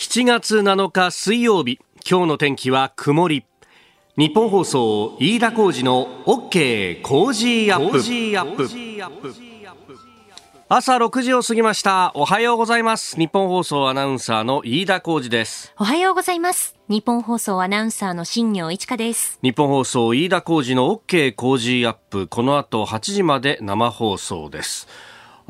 7月7日水曜日今日の天気は曇り。日本放送飯田浩二の OK 工事アップ。朝6時を過ぎました。おはようございます。日本放送アナウンサーの飯田浩二です。おはようございます。日本放送アナウンサーの新業一華です。日本放送飯田浩二の OK 工事アップ。この後8時まで生放送です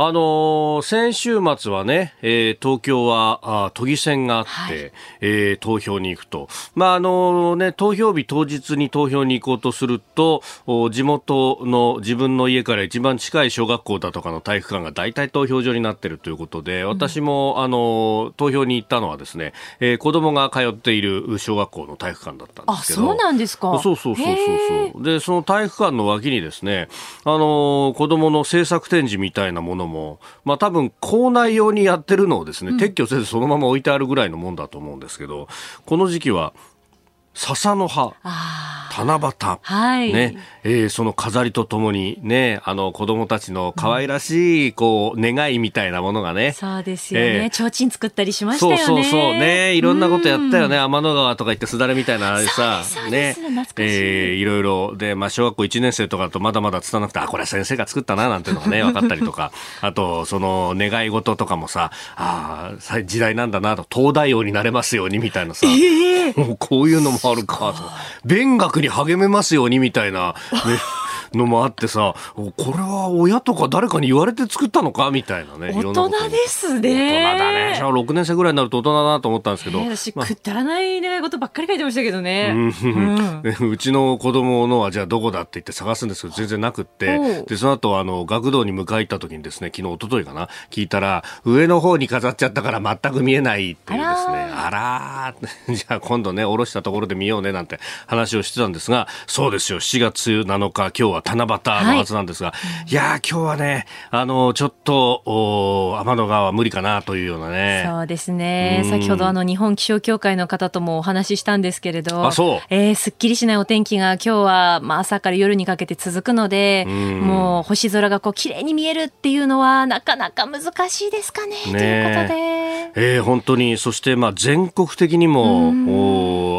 あのー、先週末はね、えー、東京はあ都議選があって、はい、えー、投票に行くと。まあ、あのね、投票日当日に投票に行こうとすると、地元の自分の家から一番近い小学校だとかの体育館が大体投票所になっているということで、私も、うん、あの投票に行ったのはですね、えー、子供が通っている小学校の体育館だったんですけど。あ、そうなんですか。そうそうそうそうそう。で、その体育館の脇にですね、あの子供の制作展示みたいなものも、まあ多分校内用にやってるのをですね、撤去せずそのまま置いてあるぐらいのもんだと思うんですけど、この時期は笹の葉。七夕、はい、ね、えー、その飾りとともにね、あの子供たちの可愛らしい、こう、願いみたいなものがね。そうですよね。ちょうちん作ったりしましたよね。そうそうそう。ね、いろんなことやったよね。天の川とか行ってすだれみたいなあれさ、ね、えー、いろいろ。で、まあ、小学校1年生とかとまだまだ伝わなくて、あ、これは先生が作ったな、なんていうのがね、分かったりとか。あと、その、願い事とかもさ、ああ、時代なんだなと、東大王になれますようにみたいなさ、えー、もうこういうのもあるかと。勉学に励めますようにみたいな、ね。のもあってさ、これは親とか誰かに言われて作ったのか？みたいなね。大人ですね。大人だね。小6年生ぐらいになると大人だなと思ったんですけど。えー、私、まあ、くだらない願い事ばっかり書いてましたけどね。うん、うちの子供のはじゃあどこだって言って探すんですけど、全然なくって、で、その後、あの、学童に迎え行った時にですね、昨日、一昨日かな、聞いたら、上の方に飾っちゃったから全く見えないっていうですね、あらー、じゃあ今度ね、下ろしたところで見ようねなんて話をしてたんですが、そうですよ、7月7日、今日は七夕のはずなんですが、はい、いや今日はね、あの、ちょっと、お天の川は無理かなというようなね。そうですね。先ほどあの、日本気象協会の方ともお話ししたんですけれど、あ、そう。えー、すっきりしないお天気が今日は、まあ、朝から夜にかけて続くので、うもう星空がこう、綺麗に見えるっていうのは、なかなか難しいですかね、ねということで。えー、本当に、そして、まあ、全国的にも、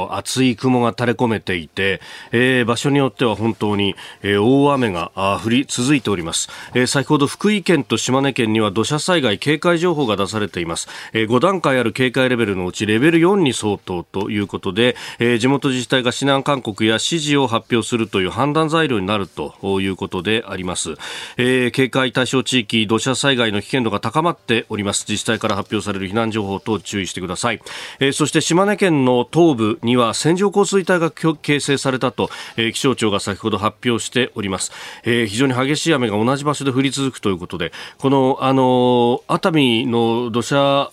お厚い雲が垂れ込めていて、えー、場所によっては本当に、えー、大雨が降り続いております、えー、先ほど福井県と島根県には土砂災害警戒情報が出されています、えー、5段階ある警戒レベルのうちレベル4に相当ということで、えー、地元自治体が避難勧告や指示を発表するという判断材料になるということであります、えー、警戒対象地域土砂災害の危険度が高まっております。自治体から発表される避難情報等注意してください、えー、そして島根県の東部には線状降水帯が形成されたと、えー、気象庁が先ほど発表しております、おりますえー、非常に激しい雨が同じ場所で降り続くということでこのあの熱海の土砂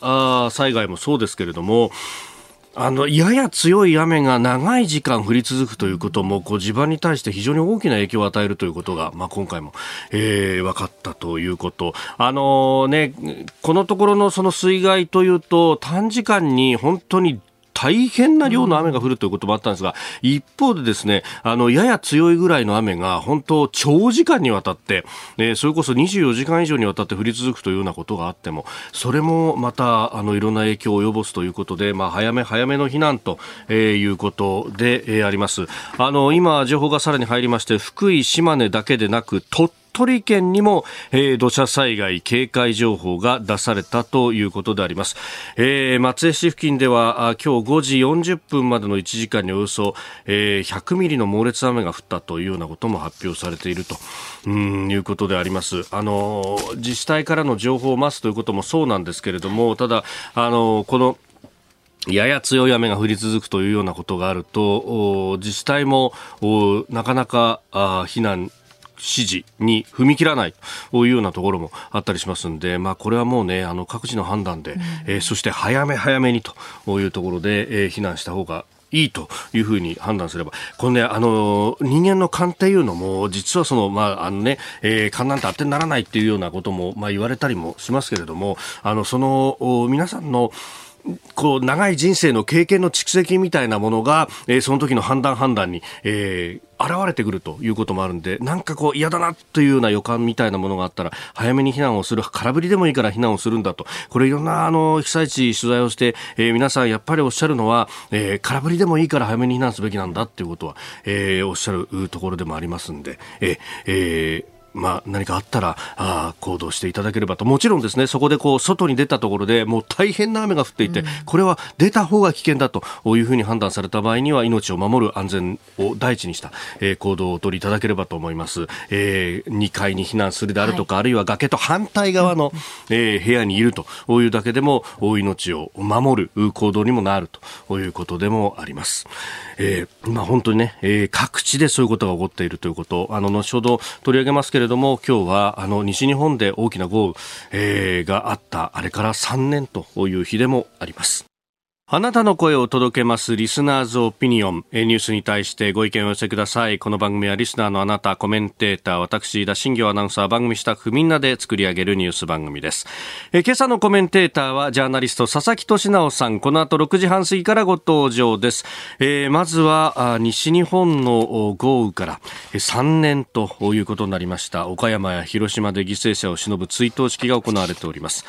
災害もそうですけれどもあの、やや強い雨が長い時間降り続くということも、こう、地盤に対して非常に大きな影響を与えるということが、まあ、今回も、えー、分かったということ。あのー、ね、このところのその水害というと、短時間に本当に大変な量の雨が降るということもあったんですが、一方でですね、あの、やや強いぐらいの雨が、本当、長時間にわたって、えー、それこそ24時間以上にわたって降り続くというようなことがあっても、それもまた、あの、いろんな影響を及ぼすということで、まあ、早め早めの避難と、えー、いうことで、えー、あります。あの、今、情報がさらに入りまして、福井、島根だけでなく、鳥取県にも、えー、土砂災害警戒情報が出されたということであります、えー、松江市付近では今日5時40分までの1時間におよそ、えー、100ミリの猛烈な雨が降ったというようなことも発表されていると。うんいうことであります。あの自治体からの情報を待つということもそうなんですけれどもただあのこのやや強い雨が降り続くというようなことがあると自治体もなかなか避難示に踏み切らないというようなところもあったりしますんで、まあ、これはもうね、あの各自の判断で、うん、えー、そして早め早めにというところで、えー、避難した方がいいというふうに判断すれば、このね、あの、人間の勘っていうのも、実はその、まあ、あのね、えー、勘なんて当てにならないっていうようなことも、まあ、言われたりもしますけれども、あの、その、皆さんの、こう、長い人生の経験の蓄積みたいなものが、えー、その時の判断判断に、えー、現れてくるということもあるんで、なんかこう嫌だなというような予感みたいなものがあったら、早めに避難をする、空振りでもいいから避難をするんだと。これいろんなあの被災地取材をして、えー、皆さんやっぱりおっしゃるのは、えー、空振りでもいいから早めに避難すべきなんだっていうことは、えー、おっしゃるところでもありますんで、えー、えーまあ、何かあったらあ行動していただければと。もちろんですねそこでこう外に出たところでもう大変な雨が降っていて、うん、これは出た方が危険だというふうに判断された場合には命を守る安全を第一にした、えー、行動をお取りいただければと思います、えー、2階に避難するであるとか、はい、あるいは崖と反対側の、えー、部屋にいるというだけでも命を守る行動にもなるということでもあります、えーまあ、本当にね、えー、各地でそういうことが起こっているということあの後ほど取り上げますけれども今日はあの西日本で大きな豪雨、えー、があったあれから3年という日でもあります。あなたの声を届けますリスナーズオピニオン。ニュースに対してご意見を寄せください。この番組はリスナーのあなた、コメンテーター、私、田新行アナウンサー、番組スタッフみんなで作り上げるニュース番組です。え今朝のコメンテーターはジャーナリスト佐々木俊直さん。この後6時半過ぎからご登場です。えー、まずは西日本の豪雨から3年ということになりました。岡山や広島で犠牲者を偲ぶ追悼式が行われております。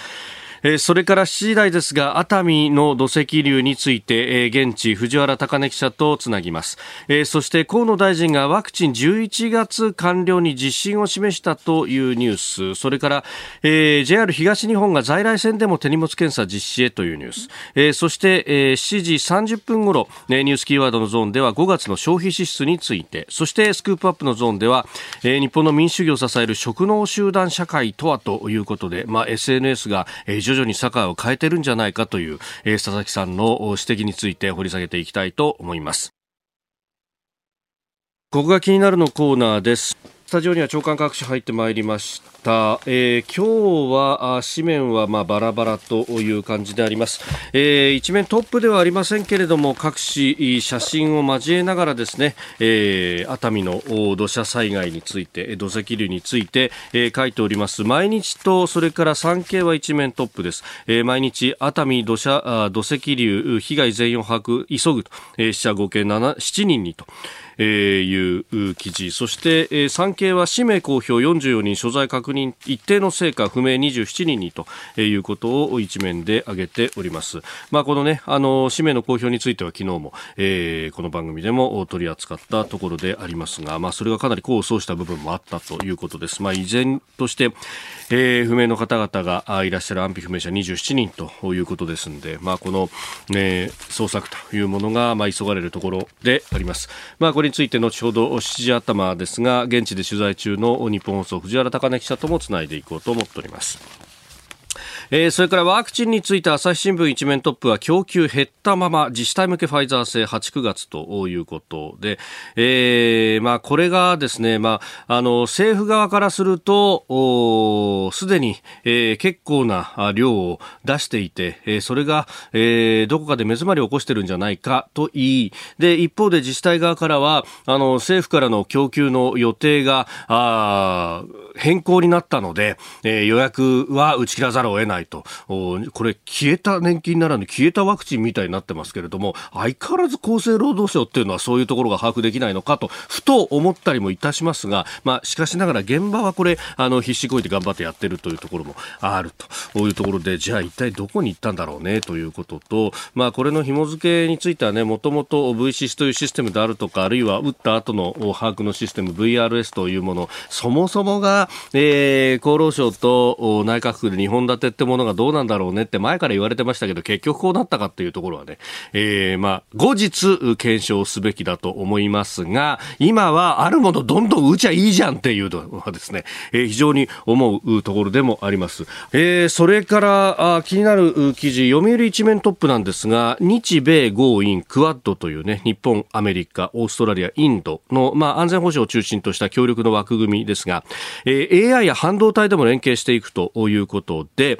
えー、それから7時台ですが熱海の土石流について、えー、現地藤原貴根記者とつなぎます、えー、そして河野大臣がワクチン11月完了に自信を示したというニュース。それから、えー、JR 東日本が在来線でも手荷物検査実施へというニュース、えー、そして、えー、7時30分ごろ、ね、ニュースキーワードのゾーンでは5月の消費支出について。そしてスクープアップのゾーンでは、えー、日本の民主主義を支える職能集団社会とはということで、まあ、SNS が、えー徐々に社会を変えてるんじゃないかという、えー、佐々木さんの指摘について掘り下げていきたいと思います。ここが気になるのコーナーです。スタジオには長官各紙入ってまいりました、えー、今日は紙面はまあバラバラという感じであります、えー、一面トップではありませんけれども各紙写真を交えながらですね、えー、熱海の土砂災害について土石流について、えー、書いております。毎日とそれから産経は一面トップです、えー、毎日熱海土砂土石流被害全容把握急ぐと、えー、死者合計 7, 7人にと。えー、いう記事そして、えー、産経は氏名公表44人所在確認一定の成果不明27人にということを一面で挙げております。まあ、このね、あの、氏名の公表については昨日も、えー、この番組でも取り扱ったところでありますが、まあ、それがかなり功を奏した部分もあったということです。まあ、依然として、えー、不明の方々がいらっしゃる安否不明者27人ということですんで、まあ、この、ね、捜索というものが、まあ、急がれるところであります。まあ、これについて後ほど7時頭ですが現地で取材中の日本放送藤原貴根記者ともつないでいこうと思っております。えー、それからワクチンについて朝日新聞一面トップは供給減ったまま自治体向けファイザー製8、9月ということで、えー、まあこれがですね、まあ、あの政府側からすると、すでに、えー、結構な量を出していて、えー、それが、えー、どこかで目詰まりを起こしてるんじゃないかと言い、で、一方で自治体側からは、あの政府からの供給の予定が、あ変更になったので、えー、予約は打ち切らざるを得ない。ないと、これ、消えた年金ならぬ消えたワクチンみたいになってますけれども、相変わらず厚生労働省っていうのはそういうところが把握できないのかと、ふと思ったりもいたしますが、まあ、しかしながら現場はこれ、あの、必死こいて頑張ってやってるというところもあると。いうところで、じゃあ一体どこに行ったんだろうねということと、まあ、これの紐付けについてはね、もともと VCS というシステムであるとか、あるいは打った後の把握のシステム VRS というもの、そもそもが、えー、厚労省と内閣府で2本立てってものがどうなんだろうねって前から言われてましたけど、結局こうなったかっていうところはね、えー、まあ、後日検証すべきだと思いますが、今はあるものどんどん打ちゃいいじゃんっていうのはですね、えー、非常に思うところでもあります。えー、それからあ気になる記事、読売一面トップなんですが、日米豪印クワッドというね、日本、アメリカ、オーストラリア、インドの、まあ、安全保障を中心とした協力の枠組みですが、えー、AI や半導体でも連携していくということで、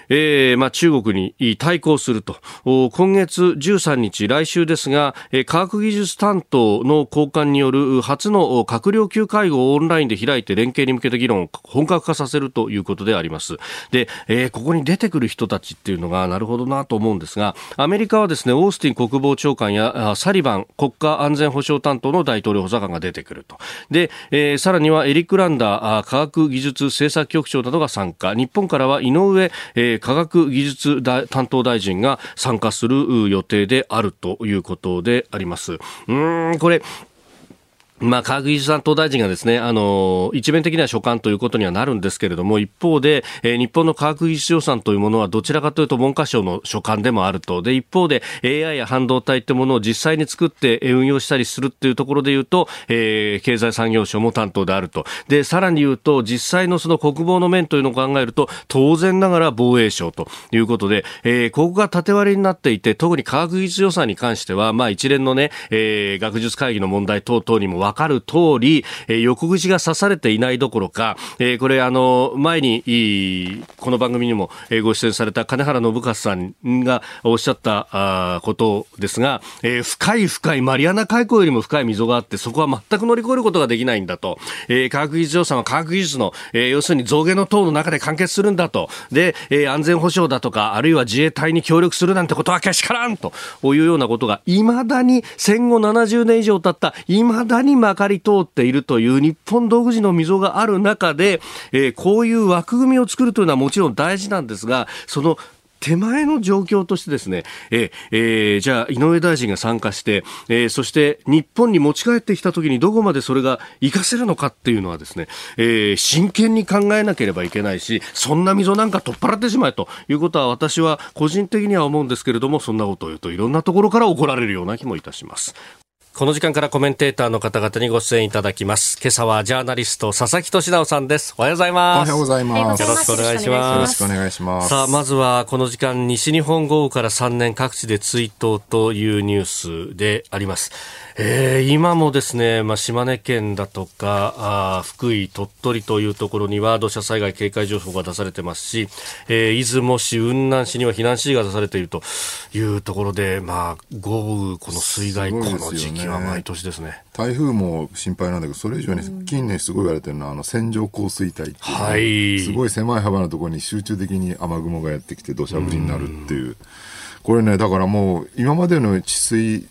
えーまあ、中国に対抗すると。今月13日来週ですが、えー、科学技術担当の高官による初の閣僚級会合をオンラインで開いて連携に向けた議論を本格化させるということであります。で、えー、ここに出てくる人たちっていうのがなるほどなと思うんですがアメリカはですねオースティン国防長官やサリバン国家安全保障担当の大統領補佐官が出てくると。で、えー、さらにはエリック・ランダー科学技術政策局長などが参加。日本からは井上、えー、科学技術担当大臣が参加する予定であるということであります。うんこれまあ、科学技術担当大臣がですね、あの、一面的には所管ということにはなるんですけれども、一方で、えー、日本の科学技術予算というものはどちらかというと文科省の所管でもあると。で、一方で AI や半導体ってものを実際に作って運用したりするっていうところで言うと、えー、経済産業省も担当であると。で、さらに言うと、実際のその国防の面というのを考えると、当然ながら防衛省ということで、えー、ここが縦割りになっていて、特に科学技術予算に関しては、まあ一連のね、えー、学術会議の問題等々にも分かる通り、え、横口が刺されていないどころか、え、これあの、前に、この番組にもご出演された金原信勝さんがおっしゃったことですが、え、深い深いマリアナ海溝よりも深い溝があって、そこは全く乗り越えることができないんだと。え、科学技術予算は科学技術の、え、要するに増減の党の中で完結するんだと。で、え、安全保障だとか、あるいは自衛隊に協力するなんてことはけしからんというようなことが、未だに戦後70年以上経った、未だにまかり通っているという日本独自の溝がある中で、えー、こういう枠組みを作るというのはもちろん大事なんですが、その手前の状況としてですね、ええー、じゃあ井上大臣が参加して、えー、そして日本に持ち帰ってきたときにどこまでそれが活かせるのかっていうのはですね、えー、真剣に考えなければいけないし、そんな溝なんか取っ払ってしまえということは私は個人的には思うんですけれども、そんなことを言うといろんなところから怒られるような気もいたします。この時間からコメンテーターの方々にご出演いただきます。今朝はジャーナリスト佐々木俊直さんです。おはようございます。おはようございます。よろしくお願いします。よろしくお願いします。さあ、まずはこの時間、西日本豪雨から3年各地で追悼というニュースであります。えー、今もですね、まあ、島根県だとかあ福井、鳥取というところには土砂災害警戒情報が出されてますし、えー、出雲市、雲南市には避難指示が出されているというところで、まあ、豪雨、この水害、ね、この時期は毎年ですね。台風も心配なんだけど、それ以上に近年すごい言われてるのは、あの線状降水帯っていう、はい、すごい狭い幅のところに集中的に雨雲がやってきて土砂降りになるっていう。うこれね、だからもう今までの治水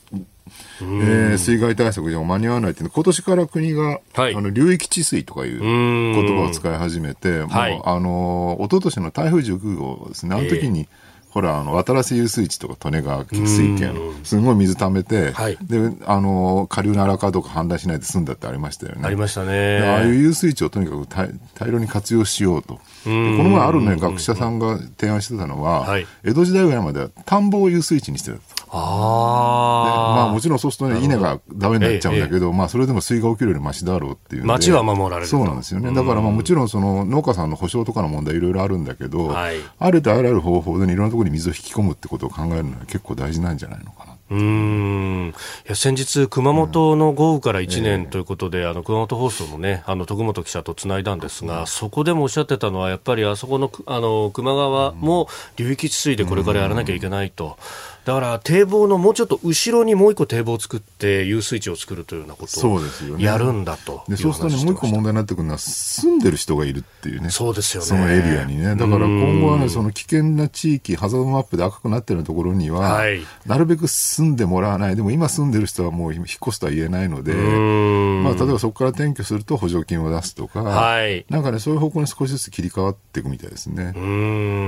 えー、水害対策じゃ間に合わないっていう今年から国が、はい、あの流域治水とかいう言葉を使い始めて、もう、はい、あの一昨年の台風19号ですね、あの時に、えーほら、あの、渡良瀬遊水地とか利根川水系の、すごい水溜めて、はい、で、あの、下流の荒川とか氾濫しないで済んだってありましたよね。ありましたね。ああいう遊水地をとにかく大大量に活用しようと。この前あるね、学者さんが提案してたのは、はい、江戸時代ぐらいまでは田んぼを遊水地にしてたと。あまあもちろんそうするとね、稲がダメになっちゃうんだけど、ええ、まあそれでも水が起きるよりマシだろうっていう町は守られるそうなんですよね。だからまあもちろんその農家さんの保証とかの問題いろいろあるんだけど、はい、あるとあらゆる方法でいろんなところに水を引き込むってことを考えるのは結構大事なんじゃないのかな。う。ん。いや先日、熊本の豪雨から1年ということで、うん、あの熊本放送の,、ね、あの徳本記者とつないだんですが、うん、そこでもおっしゃってたのは、やっぱりあそこのあの球磨川も流域治水でこれからやらなきゃいけないと。うんだから堤防のもうちょっと後ろにもう一個堤防を作って遊水地を作るというようなことをやるんだとで、そうするとねもう一個問題になってくるのは住んでる人がいるっていうね。そうですよね。そのエリアにね。だから今後はねその危険な地域ハザードマップで赤くなってるところには、はい、なるべく住んでもらわない。でも今住んでる人はもう引っ越すとは言えないので、まあ、例えばそこから転居すると補助金を出すとか、はい、なんかねそういう方向に少しずつ切り替わっていくみたいですね。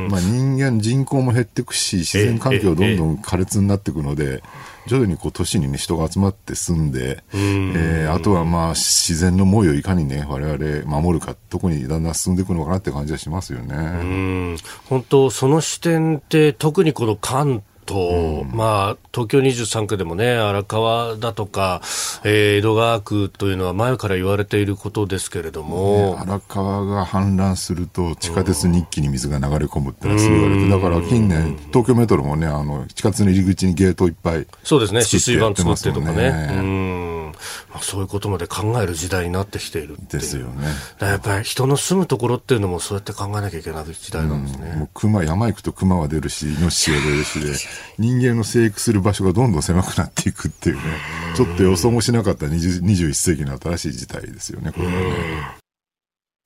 まあ、人間人口も減っていくし自然環境どんどん苛烈になっていくので、徐々にこう都市に、ね、人が集まって住んで、えー、あとはまあ自然の猛威をいかにね、我々守るか、どこにだんだん進んでいくのかなって感じはしますよね。本当、その視点って、特にこの関と、うん、まあ、東京23区でもね、荒川だとか、えー、江戸川区というのは前から言われていることですけれども。ね、荒川が氾濫すると、地下鉄に一気に水が流れ込むってのはすぐ言われて、だから近年、東京メトロもね、あの、地下鉄の入り口にゲートいっぱい、そうですね、止水板作ってとかね。うんまあ、そういうことまで考える時代になってきているですよね。やっぱり人の住むところっていうのもそうやって考えなきゃいけない時代なんですね。うん、熊、山行くと熊は出るし、イノシシが出るしで、人間の生育する場所がどんどん狭くなっていくっていうね、ちょっと予想もしなかった21世紀の新しい時代ですよね、これはね。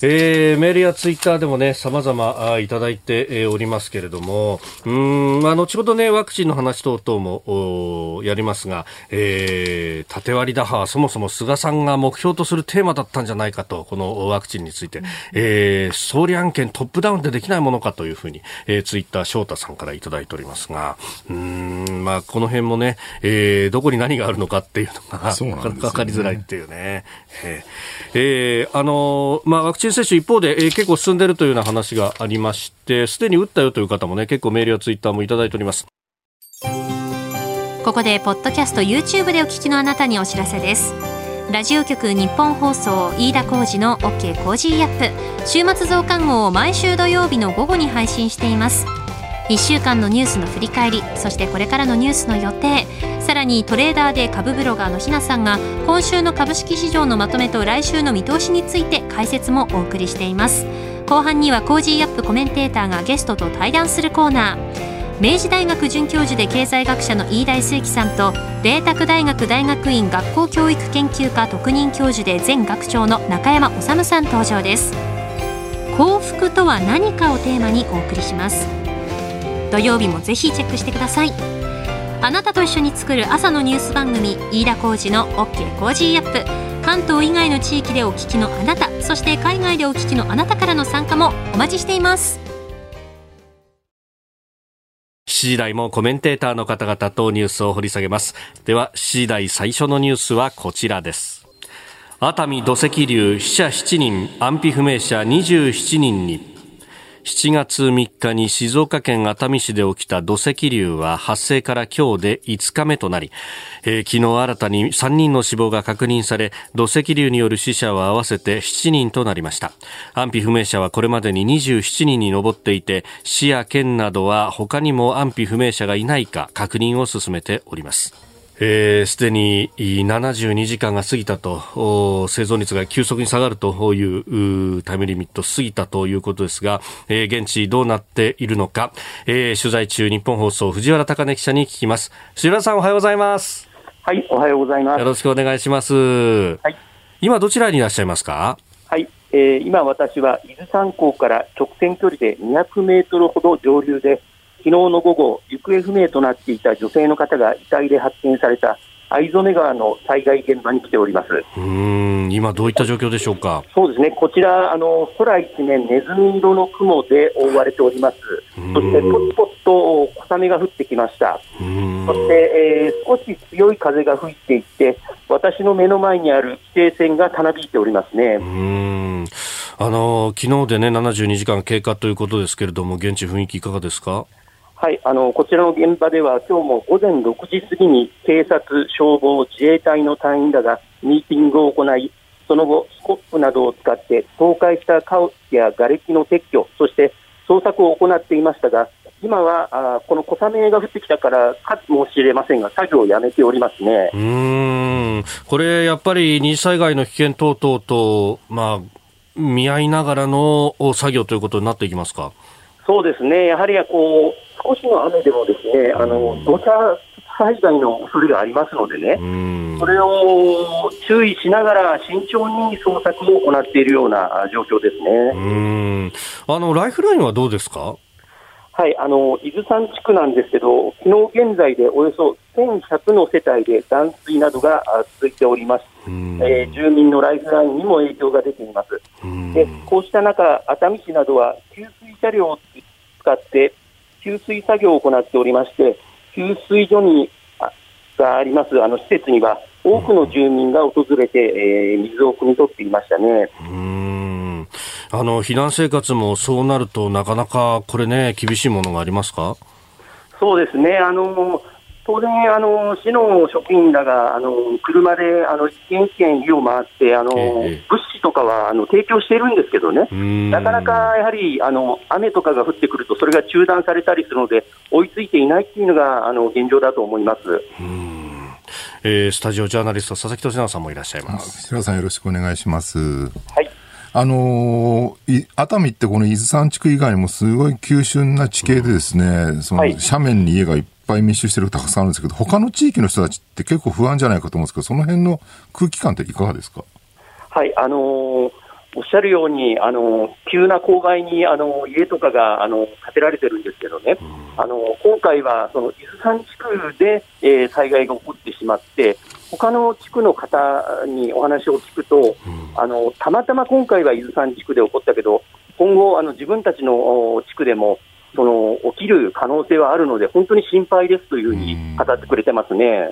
えー、メールやツイッターでもね、様々いただいて、えー、おりますけれども、うん、まあ、後ほどね、ワクチンの話等々も、やりますが、えー、縦割り打破はそもそも菅さんが目標とするテーマだったんじゃないかと、このワクチンについて、えー、総理案件トップダウンでできないものかというふうに、えー、ツイッター翔太さんからいただいておりますが、うん、まあ、この辺もね、えー、どこに何があるのかっていうのが、なかなか分かりづらいっていうね。えー、えー、あのまあ、ワクチンチン接種一方で、えー、結構進んでいるというような話がありまして、すでに打ったよという方もね、結構メールやツイッターもいただいております。ここで、ポッドキャスト YouTube でお聞きのあなたにお知らせです。ラジオ局日本放送飯田浩司の OK コージーアップ週末増刊号を毎週土曜日の午後に配信しています1週間のニュースの振り返りそしてこれからのニュースの予定さらにトレーダーで株ブロガーのひなさんが今週の株式市場のまとめと来週の見通しについて解説もお送りしています。後半には Cozy up コメンテーターがゲストと対談するコーナー。明治大学准教授で経済学者の飯田康之さんと麗澤大学大学院学校教育研究科特任教授で前学長の中山理さん登場です。幸福とは何かをテーマにお送りします。土曜日もぜひチェックしてください。あなたと一緒に作る朝のニュース番組飯田浩二の OK コージーアップ。関東以外の地域でお聞きのあなたそして海外でお聞きのあなたからの参加もお待ちしています。7時台もコメンテーターの方々とニュースを掘り下げます。では7時台最初のニュースはこちらです。熱海土石流死者7人安否不明者27人に。7月3日に静岡県熱海市で起きた土石流は発生から今日で5日目となり、えー、昨日新たに3人の死亡が確認され、土石流による死者は合わせて7人となりました。安否不明者はこれまでに27人に上っていて、市や県などは他にも安否不明者がいないか確認を進めております。す、えー、で、に72時間が過ぎたと、生存率が急速に下がるというタイムリミット過ぎたということですが、えー、現地どうなっているのか、えー、取材中日本放送藤原貴根記者に聞きます。藤原さんおはようございます。はい、おはようございます。よろしくお願いします。はい。今どちらにいらっしゃいますか？はい、えー、今私は伊豆山港から直線距離で200メートルほど上流で、昨日の午後、行方不明となっていた女性の方が遺体で発見された藍染川の災害現場に来ております。うん今、どういった状況でしょうか？そうですね、こちら、あの空一面、ネズミ色の雲で覆われております、そしてぽつぽつと小雨が降ってきました、そして、えー、少し強い風が吹いていて、私の目の前にある規制線がたなびいておりますね。うん。あの昨日でね72時間経過ということですけれども、現地雰囲気いかがですか？はい、あのこちらの現場では今日も午前6時過ぎに警察、消防、自衛隊の隊員らがミーティングを行い、その後、スコップなどを使って倒壊した家屋や瓦礫の撤去、そして捜索を行っていましたが、今はあこの小雨が降ってきたからかもしれませんが、作業をやめておりますね。うん。これ、やっぱり二次災害の危険等々と、まあ、見合いながらの作業ということになっていきますか？そうですね、やはりこう少しの雨でもですね、あの土砂災害の恐れがありますのでね、それを注意しながら慎重に捜索を行っているような状況ですね。あのライフラインはどうですか？はい、あの伊豆山地区なんですけど、昨日現在でおよそ1100の世帯で断水などが続いております、えー、住民のライフラインにも影響が出ています。でこうした中、熱海市などは給水車両を使って給水作業を行っておりまして、給水所にがあります。あの施設には、多くの住民が訪れて、えー、水を汲み取っていましたね。うん。あの避難生活もそうなると、なかなかこれね、厳しいものがありますか？そうですね、あの当然、あの市の職員らがあの車であの一軒一軒家を回って、あの、え物資とかはあの提供しているんですけどね、なかなかやはりあの雨とかが降ってくると、それが中断されたりするので、追いついていないっていうのがあの現状だと思います。えー、スタジオジャーナリスト佐々木俊直さんもいらっしゃいます。白さんよろしくお願いします。はい。あのー、熱海ってこの伊豆山地区以外にもすごい急峻な地形でですね、うん、その斜面に家がいっぱい密集してるたくさんあるんですけど、他の地域の人たちって結構不安じゃないかと思うんですけど、その辺の空気感っていかがですか？はい、あのーおっしゃるように、あの急な勾配にあの家とかがあの建てられてるんですけどね、あの今回はその伊豆山地区で、えー、災害が起こってしまって、他の地区の方にお話を聞くと、あのたまたま今回は伊豆山地区で起こったけど、今後、あの自分たちの地区でもその起きる可能性はあるので、本当に心配ですというふうに語ってくれてますね。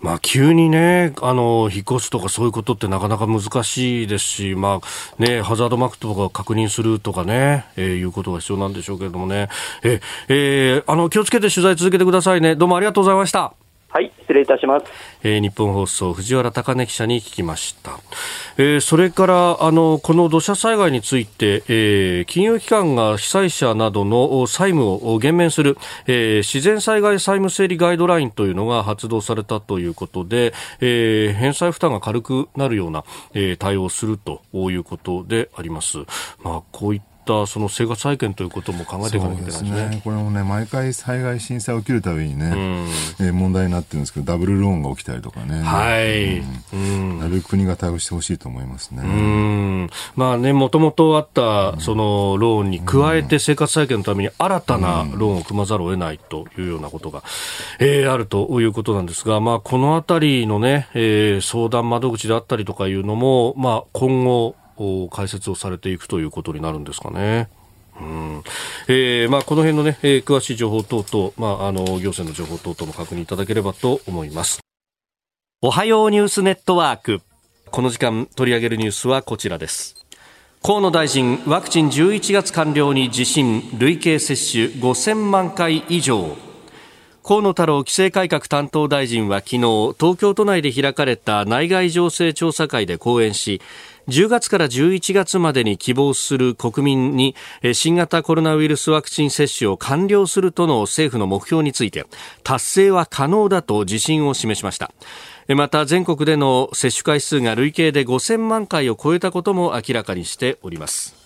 まあ、急にね、あの、引っ越すとかそういうことってなかなか難しいですし、まあ、ね、ハザードマークとか確認するとかね、えー、いうことが必要なんでしょうけれどもね。え、えー、あの、気をつけて取材続けてくださいね。どうもありがとうございました。はい、失礼いたします。えー、日本放送藤原貴根記者に聞きました。えー、それからあのこの土砂災害について、えー、金融機関が被災者などの債務を減免する、えー、自然災害債務整理ガイドラインというのが発動されたということで、えー、返済負担が軽くなるような、えー、対応するということであります。まあこういっったその生活再建ということも考えていかなきゃいけないですね。すねこれもね、毎回災害震災起きるたびにね、うん、えー、問題になってるんですけど、ダブルローンが起きたりとかね。はい。うん、なるべく国が対応してほしいと思いますね。うん。まあね、もともとあった、そのローンに加えて生活再建のために新たなローンを組まざるを得ないというようなことが、えー、あるということなんですが、まあ、このあたりのね、えー、相談窓口であったりとかいうのも、まあ、今後、解説をされていくということになるんですかね。うんえーまあ、この辺のね、えー、詳しい情報等々、まあ、あの行政の情報等々も確認いただければと思います。おはようニュースネットワーク。この時間取り上げるニュースはこちらです。河野大臣、ワクチン11月完了に自信、累計接種5000万回以上。河野太郎規制改革担当大臣は昨日、東京都内で開かれた内外情勢調査会で講演し、10月から11月までに希望する国民に新型コロナウイルスワクチン接種を完了するとの政府の目標について達成は可能だと自信を示しました。また全国での接種回数が累計で5000万回を超えたことも明らかにしております。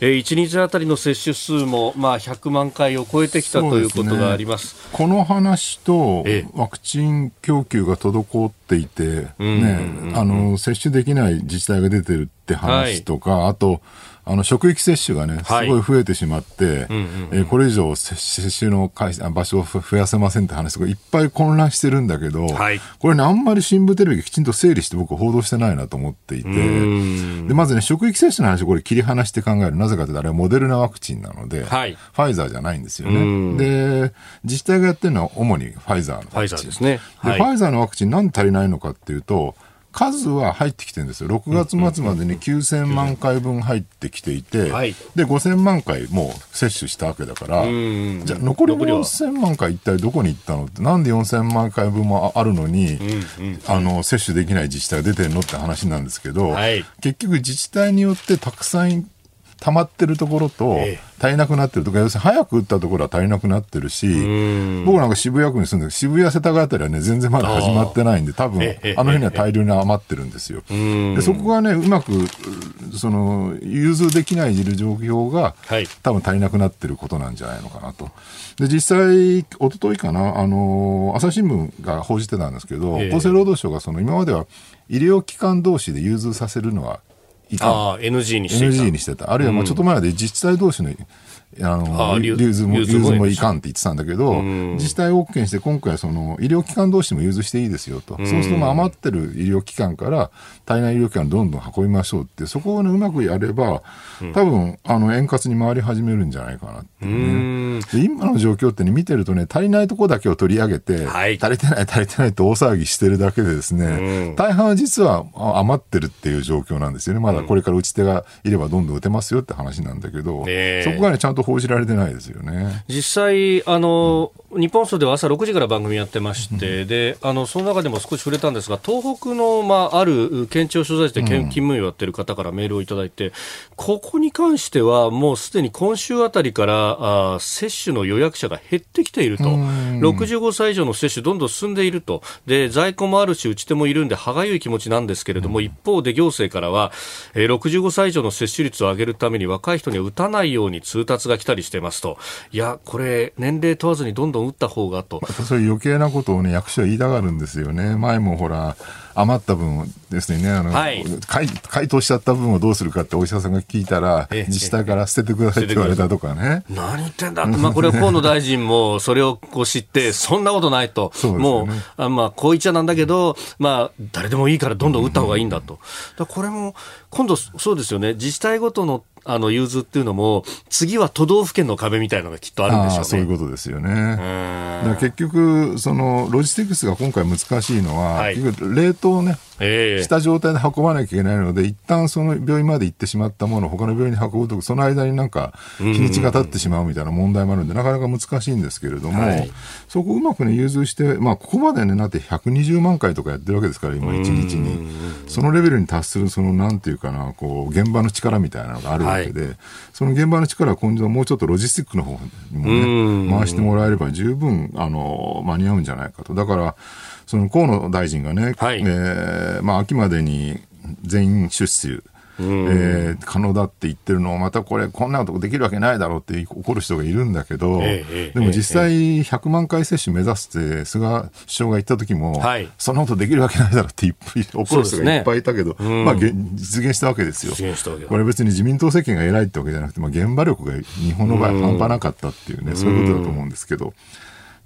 えー、1日あたりの接種数も、まあ、100万回を超えてきたということがあります、ね、この話と、ワクチン供給が滞っていて、ね、あの接種できない自治体が出てるって話とか、はい、あと、あの職域接種がね、すごい増えてしまって、えこれ以上接種の場所を増やせませんって話とかいっぱい混乱してるんだけど、はい、これね、あんまり新聞テレビがきちんと整理して僕報道してないなと思っていて、でまずね、職域接種の話これ切り離して考える。なぜかというとあれはモデルナワクチンなので、はい、ファイザーじゃないんですよね。で、自治体がやってるのは主にファイザーのワクチン。ファイザーですね。で、ファイザーのワクチンなんで足りないのかっていうと、数は入ってきてるんですよ。6月末までに9000万回分入ってきていて、で、5000万回もう接種したわけだから、じゃあ残り4000万回一体どこに行ったの？って、なんで4000万回分もあるのに、あの、接種できない自治体が出てるのって話なんですけど、結局自治体によってたくさん溜まってるところと、足りなくなってるとか、要するに早く打ったところは足りなくなってるし、僕なんか渋谷区に住んでる渋谷世田谷あたりはね、全然まだ始まってないんで、多分、あの辺には大量に余ってるんですよ。でそこがね、うまく、その、融通できないいる状況が、多分足りなくなってることなんじゃないのかなと。で、実際、一昨日かな、あの、朝日新聞が報じてたんですけど、厚生労働省がその、今までは医療機関同士で融通させるのはいた。ああ、NG にしてた。NG にしてた。あるいは、まあちょっと前で自治体同士のあの、融通も、融通もいかんって言ってたんだけど、自治体 OK にして、今回はその、医療機関同士も融通していいですよと。そうすると、余ってる医療機関から、体内医療機関どんどん運びましょうって、そこをね、うまくやれば、多分、あの、円滑に回り始めるんじゃないかなってね。で今の状況ってね、見てるとね、足りないとこだけを取り上げて、はい、足りてない、足りてないって大騒ぎしてるだけでですね、大半は実は余ってるっていう状況なんですよね。まだこれから打ち手がいればどんどん打てますよって話なんだけど、そこがね、ちゃんと報じられてないですよね。実際、あの、日本放送では朝6時から番組やってまして、うん、であのその中でも少し触れたんですが東北の、まあ、ある県庁所在地で勤務をやっている方からメールをいただいて、うん、ここに関してはもうすでに今週あたりからあ接種の予約者が減ってきていると、うん、65歳以上の接種どんどん進んでいると。で在庫もあるし打ち手もいるんで歯がゆい気持ちなんですけれども、一方で行政からは、えー、65歳以上の接種率を上げるために若い人には打たないように通達が来たりしてますと。いやこれ年齢問わずにどんどん打った方がと。またそういう余計なことをね、役所は言いたがるんですよね。前もほら、余った分ですね、あの、はい、解解凍しちゃった分をどうするかってお医者さんが聞いたら、自治体から捨ててくださいって言われたとかね。何言ってんだまあこれは河野大臣もそれをこう知って、そんなことないと。うね、もう、あまあこう言っちゃなんだけど、まあ誰でもいいからどんどん打った方がいいんだと。だこれも、今度そうですよね、自治体ごとのあの融通っていうのも、次は都道府県の壁みたいなのがきっとあるんでしょうね。そういうことですよね。結局、そのロジスティクスが今回難しいのは、はい、冷凍ね、えー、した状態で運ばなきゃいけないので、一旦その病院まで行ってしまったものを他の病院に運ぶと、その間になんか日にちが経ってしまうみたいな問題もあるんで、なかなか難しいんですけれども、はい、そこをうまくね、融通して、まあ、ここまでね、なって120万回とかやってるわけですから、今、1日に。そのレベルに達する、その、なんていうかな、こう、現場の力みたいなのがあるわけで、はい、その現場の力は今度もうちょっとロジスティックの方にもね、回してもらえれば十分、あの、間に合うんじゃないかと。だから、その河野大臣がね、はい、えー、まあ、秋までに全員出資、えー、可能だって言ってるのを、またこれ、こんなことできるわけないだろうって怒る人がいるんだけど、えー、でも実際、100万回接種目指すって、菅首相が言った時も、はい、そんなことできるわけないだろうって怒る人がいっぱいいたけど、ね、まあ、実現したわけですよ。これ別に自民党政権が偉いってわけじゃなくて、まあ、現場力が日本の場合半端なかったっていうね、そういうことだと思うんですけど。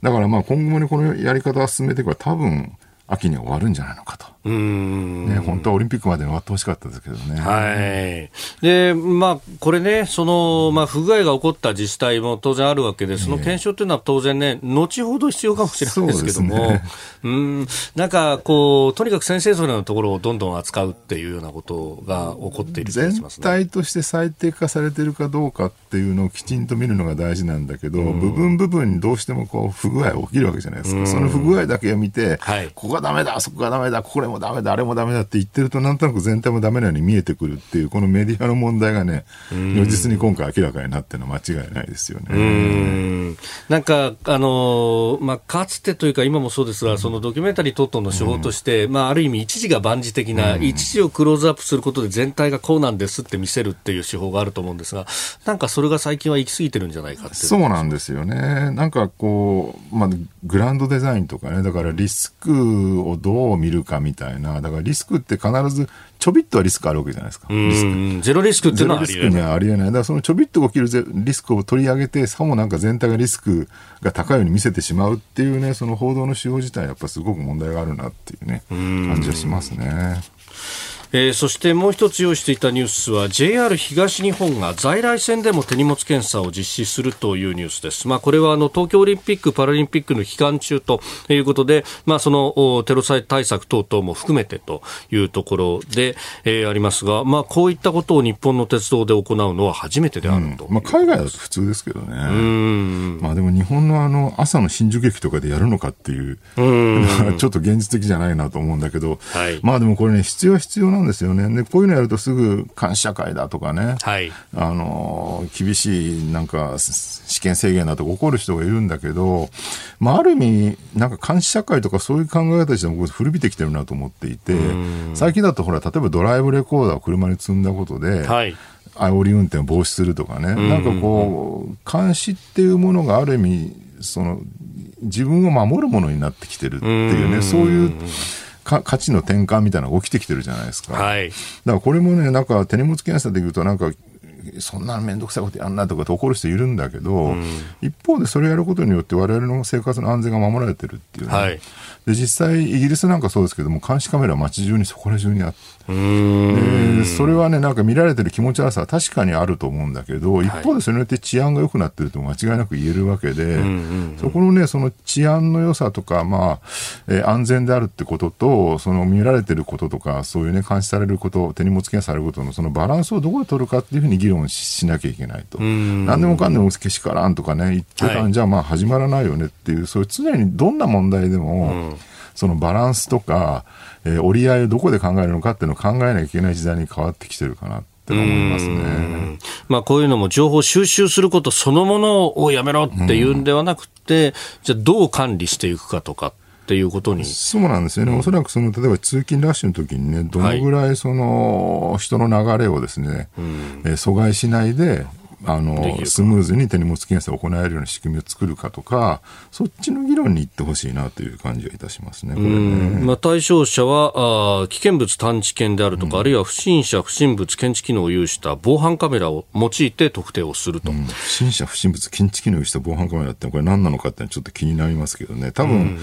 だからまあ今後にこのやり方を進めていけば多分秋に終わるんじゃないのかと。うん。ね、本当はオリンピックまで終わってほしかったですけどね。はい。で、まあ、これね、その、まあ、不具合が起こった自治体も当然あるわけで、その検証というのは当然ね、後ほど必要かもしれないですけども、ね、うん、なんか、こう、とにかく先生それのところをどんどん扱うっていうようなことが起こっている気がします、ね、全体として最適化されてるかどうかっていうのをきちんと見るのが大事なんだけど、部分部分にどうしてもこう、不具合起きるわけじゃないですか。その不具合だけを見て、はい、ここがダメだ、そこがダメだ、これもダメだ、あれもダメだって言ってると、なんとなく全体もダメなように見えてくるっていう、このメディアの問題がね、如実に今回明らかになってるのは間違いないですよね。なんか、あのまあ、かつてというか、今もそうですが、そのドキュメンタリー等々の手法として、まあ、ある意味、一時が万事的な、一時をクローズアップすることで全体がこうなんですって見せるっていう手法があると思うんですが、なんかそれが最近は行き過ぎてるんじゃないかってそうなんですよね。なんかこう、まあ、グランドデザインとかね、だからリスクをどう見るかみたいな、だからリスクって必ずちょびっとはリスクあるわけじゃないですか。リスクゼロリスクっていうのはありえない。ゼロリスクにはありえない。だからそのちょびっと起きるリスクを取り上げて、さもなんか全体がリスクが高いように見せてしまうっていうね、その報道の手法自体やっぱすごく問題があるなっていうね、感じはしますね。えー、そしてもう一つ用意していたニュースは JR 東日本が在来線でも手荷物検査を実施するというニュースです。まあ、これはあの東京オリンピック・パラリンピックの期間中ということで、まあ、そのテロ対策等々も含めてというところで、えー、ありますが、まあ、こういったことを日本の鉄道で行うのは初めてであると、うん、まあ、海外だと普通ですけどね。まあ、でも日本のあの朝の新宿駅とかでやるのかっていう、うちょっと現実的じゃないなと思うんだけど、はい、まあでもこれね、必要は必要なんですよね。で、こういうのやるとすぐ監視社会だとかね、はい、あの、厳しいなんか試験制限だとか怒る人がいるんだけど、まあ、ある意味、なんか監視社会とかそういう考え方としても古びてきてるなと思っていて、最近だとほら、例えばドライブレコーダーを車に積んだことで、はい。煽り運転を防止するとかね、なんかこう、監視っていうものがある意味、その、自分を守るものになってきてるっていうね、そういうか価値の転換みたいなのが起きてきてるじゃないですか。はい。だからこれもね、なんか手荷物検査でいうと、なんか、そんな面倒くさいことやんなとかって怒る人いるんだけど、うん、一方でそれをやることによって我々の生活の安全が守られてるっていう、ね、はい、で実際イギリスなんかそうですけども監視カメラ街中にそこら中にあってでそれはねなんか見られてる気持ち悪さは確かにあると思うんだけど、一方でそれによって治安が良くなってると間違いなく言えるわけで、そこのねその治安の良さとか、まあえー、安全であるってこととその見られてることとかそういうね監視されること手荷物検査されることのそのバランスをどこで取るかっていうふうに議論しなきゃいけないと。何でもかんでもけしからんとかね、言ってたん、はい、じゃあまあ始まらないよねっていう、そういう常にどんな問題でも、そのバランスとか、えー、折り合いをどこで考えるのかっていうのを考えなきゃいけない時代に変わってきてるかなって思いますね。まあこういうのも情報収集することそのものをやめろっていうんではなくて、じゃあどう管理していくかとかっていうことに。そうなんですよね、うん、おそらくその例えば通勤ラッシュの時にね、どのぐらいその人の流れをですね、はい、えー、阻害しないで、あのスムーズに手荷物検査を行えるような仕組みを作るかとか、そっちの議論に行ってほしいなという感じがいたしますね、これね。まあ、対象者はあ危険物探知犬であるとか、うん、あるいは不審者、不審物検知機能を有した防犯カメラを用いて特定をすると、うん、不審者、不審物検知機能を有した防犯カメラって、これ、何なのかってちょっと気になりますけどね、多分、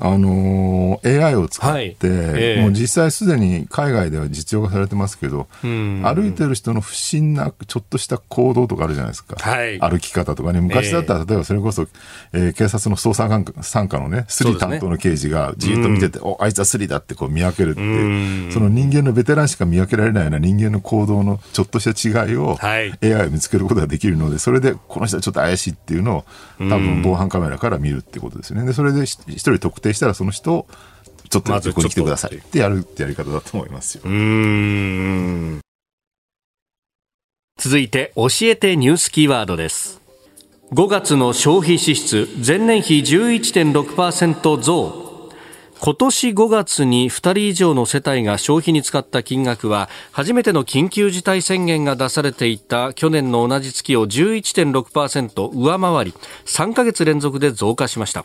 あのー、AI を使って、はい。えー、もう実際すでに海外では実用化されてますけど、歩いてる人の不審なちょっとした行動とかあるじゃないですか。はい。はい、歩き方とかね、昔だったら、例えばそれこそ、えー、警察の捜査参加のね、スリ担当の刑事がじっと見てて、ね、お、あいつはスリだってこう見分けるって、その人間のベテランしか見分けられないような人間の行動のちょっとした違いを、はい、AI を見つけることができるので、それでこの人はちょっと怪しいっていうのを、多分防犯カメラから見るってことですよね。で、それで一人特定したらその人を、ちょっと横に来てくださいってやるってやり方だと思いますよ。うん続いて教えてニュースキーワードです。5月の消費支出前年比11.6%増。今年5月に2人以上の世帯が消費に使った金額は初めての緊急事態宣言が出されていた去年の同じ月を11.6%上回り3ヶ月連続で増加しました。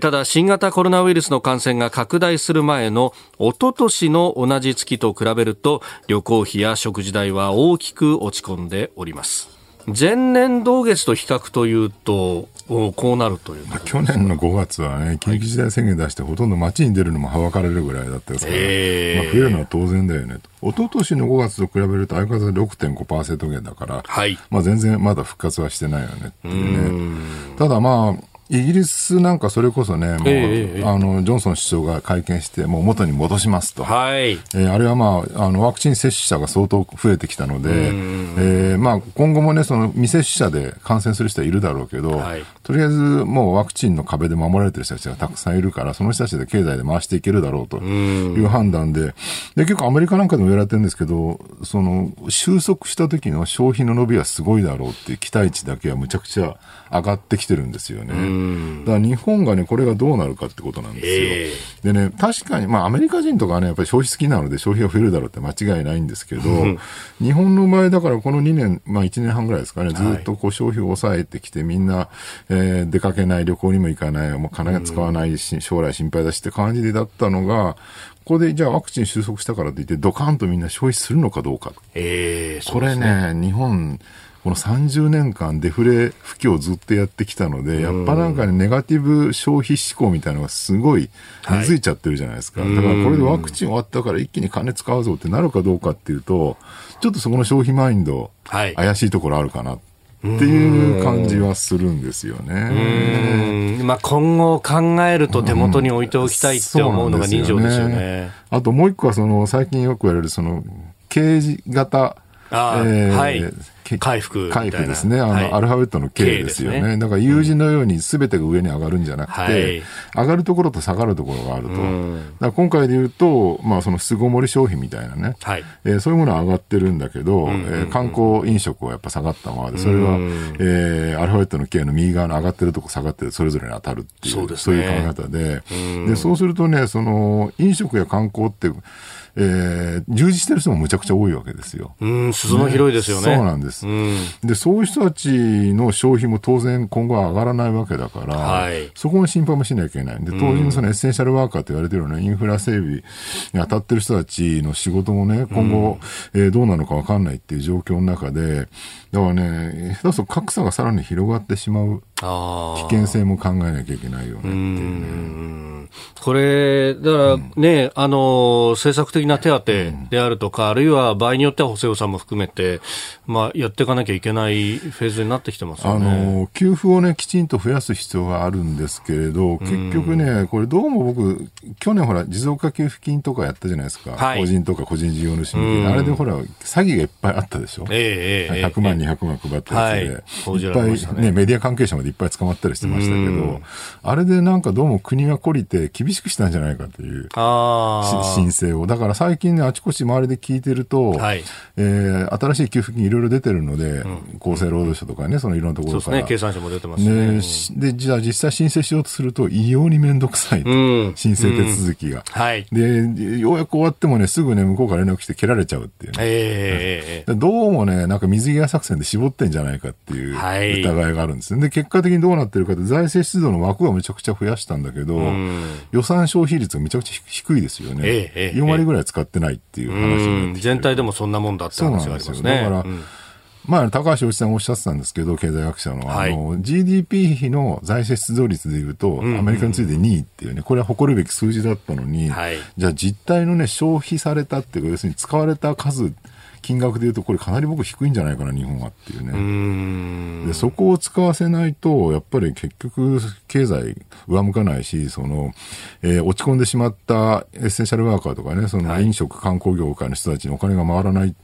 ただ新型コロナウイルスの感染が拡大する前のおととしの同じ月と比べると旅行費や食事代は大きく落ち込んでおります。前年同月と比較というとこうなるという去年の5月はね、緊急事態宣言出して、ほとんど街に出るのもはばかれるぐらいだったですから、えー、まあ、増えるのは当然だよねと。一昨年の5月と比べると相変わらず6.5%減だから、はい、まあ全然まだ復活はしてないよねっていうね。ただまあ、イギリスなんかそれこそね、もう、えー、あの、ジョンソン首相が会見して、もう元に戻しますと。はい。えー、あれはまあ、あの、ワクチン接種者が相当増えてきたので、えー、まあ、今後もね、その未接種者で感染する人はいるだろうけど、はい、とりあえずもうワクチンの壁で守られてる人たちがたくさんいるから、その人たちで経済で回していけるだろうという判断で、で、結構アメリカなんかでも言われてるんですけど、その、収束した時の消費の伸びはすごいだろうっていう期待値だけはむちゃくちゃ上がってきてるんですよね。だから日本がね、これがどうなるかってことなんですよ。えー、でね、確かに、まあアメリカ人とかね、やっぱり消費好きなので消費が増えるだろうって間違いないんですけど、日本の場合だからこの2年、まあ1年半ぐらいですかね、ずっとこう消費を抑えてきて、みんな、えー、出かけない、旅行にも行かない、もう金が使わないし、将来心配だしって感じでだったのが、ここでじゃあワクチン収束したからといって、ドカンとみんな消費するのかどうか。えー、これね、日本、この30年間デフレ不況をずっとやってきたので、やっぱなんかね、ネガティブ消費志向みたいなのがすごい根付いちゃってるじゃないですか。はい、だからこれでワクチン終わったから一気に金使うぞってなるかどうかっていうと、ちょっとそこの消費マインド、はい、怪しいところあるかなっていう感じはするんですよね。まあ、今後考えると手元に置いておきたいって思うのが人情ですよね。よねあともう一個はその最近よく言われるその刑事型あえー、はい。回復回復ですね。あの、はい、アルファベットの K ですよね。ねだから U 字のように全てが上に上がるんじゃなくて、うん、上がるところと下がるところがあると。うん、だ今回で言うと、まあその巣ごもり消費みたいなね、はい、えー、そういうものは上がってるんだけど、うんうんうん、えー、観光飲食はやっぱ下がったままで、それは、うん、えー、アルファベットの K の右側の上がってるとこ下がってるそれぞれに当たるっていう、そう、ね,、いう考え方で、で、そうするとね、その飲食や観光って、えー、従事してる人もむちゃくちゃ多いわけですよ。うん、裾野広いですよね。そうなんです、うん。で、そういう人たちの消費も当然今後は上がらないわけだから、はい、そこの心配もしなきゃいけない。で、当然そのエッセンシャルワーカーと言われてるようなインフラ整備に当たってる人たちの仕事もね、今後、うん、えー、どうなのかわかんないっていう状況の中で、だからね、下手すと格差がさらに広がってしまう危険性も考えなきゃいけないよねっていうね。これ、だからね、うん、あの、政策的な手当であるとか、あるいは場合によっては補正予算も含めて、まあ、やっていかなきゃいけないフェーズになってきてますよね。あの、給付をね、きちんと増やす必要があるんですけれど、結局ね、これどうも僕、去年ほら、持続化給付金とかやったじゃないですか。はい、個人とか個人事業主向けに。あれでほら、詐欺がいっぱいあったでしょ。ええー、100万、200万配ったやつで。はい、いっぱいね、メディア関係者までいっぱい捕まったりしてましたけど、あれでなんかどうも国が懲りて厳しくしたんじゃないかという申請を。だから最近ね、あちこち周りで聞いてると、はい、えー、新しい給付金いろいろ出てるので、うん、厚生労働省とかね、そのいろんなところから。ね、経産省も出てますね。で、じゃあ実際申請しようとすると、異様にめんどくさいと、うん、申請手続きが、うん。はい。で、ようやく終わってもね、すぐね、向こうから連絡して蹴られちゃうっていうね。えー、どうもね、なんか水際作戦で絞ってんじゃないかっていう疑いがあるんですね。で、結果的にどうなってるかって、財政出動の枠はめちゃくちゃ増やしたんだけど、予算消費率がめちゃくちゃ低いですよね。ええ4割ぐらい使ってないっていう話に全体でもそんなもんだって話がありますね。だから、うんまあ、高橋洋一さんおっしゃってたんですけど、経済学者の、はい、あの、GDP 比の財政出動率でいうと、アメリカについて2位っていうね、これは誇るべき数字だったのに、はい、じゃあ実態のね、消費されたっていうか、要するに使われた数、金額でいうと、これかなり僕低いんじゃないかな、日本はっていうね。で、そこを使わせないと、やっぱり結局、経済上向かないし、その、えー、落ち込んでしまったエッセンシャルワーカーとかね、その飲食観光業界の人たちにお金が回らない。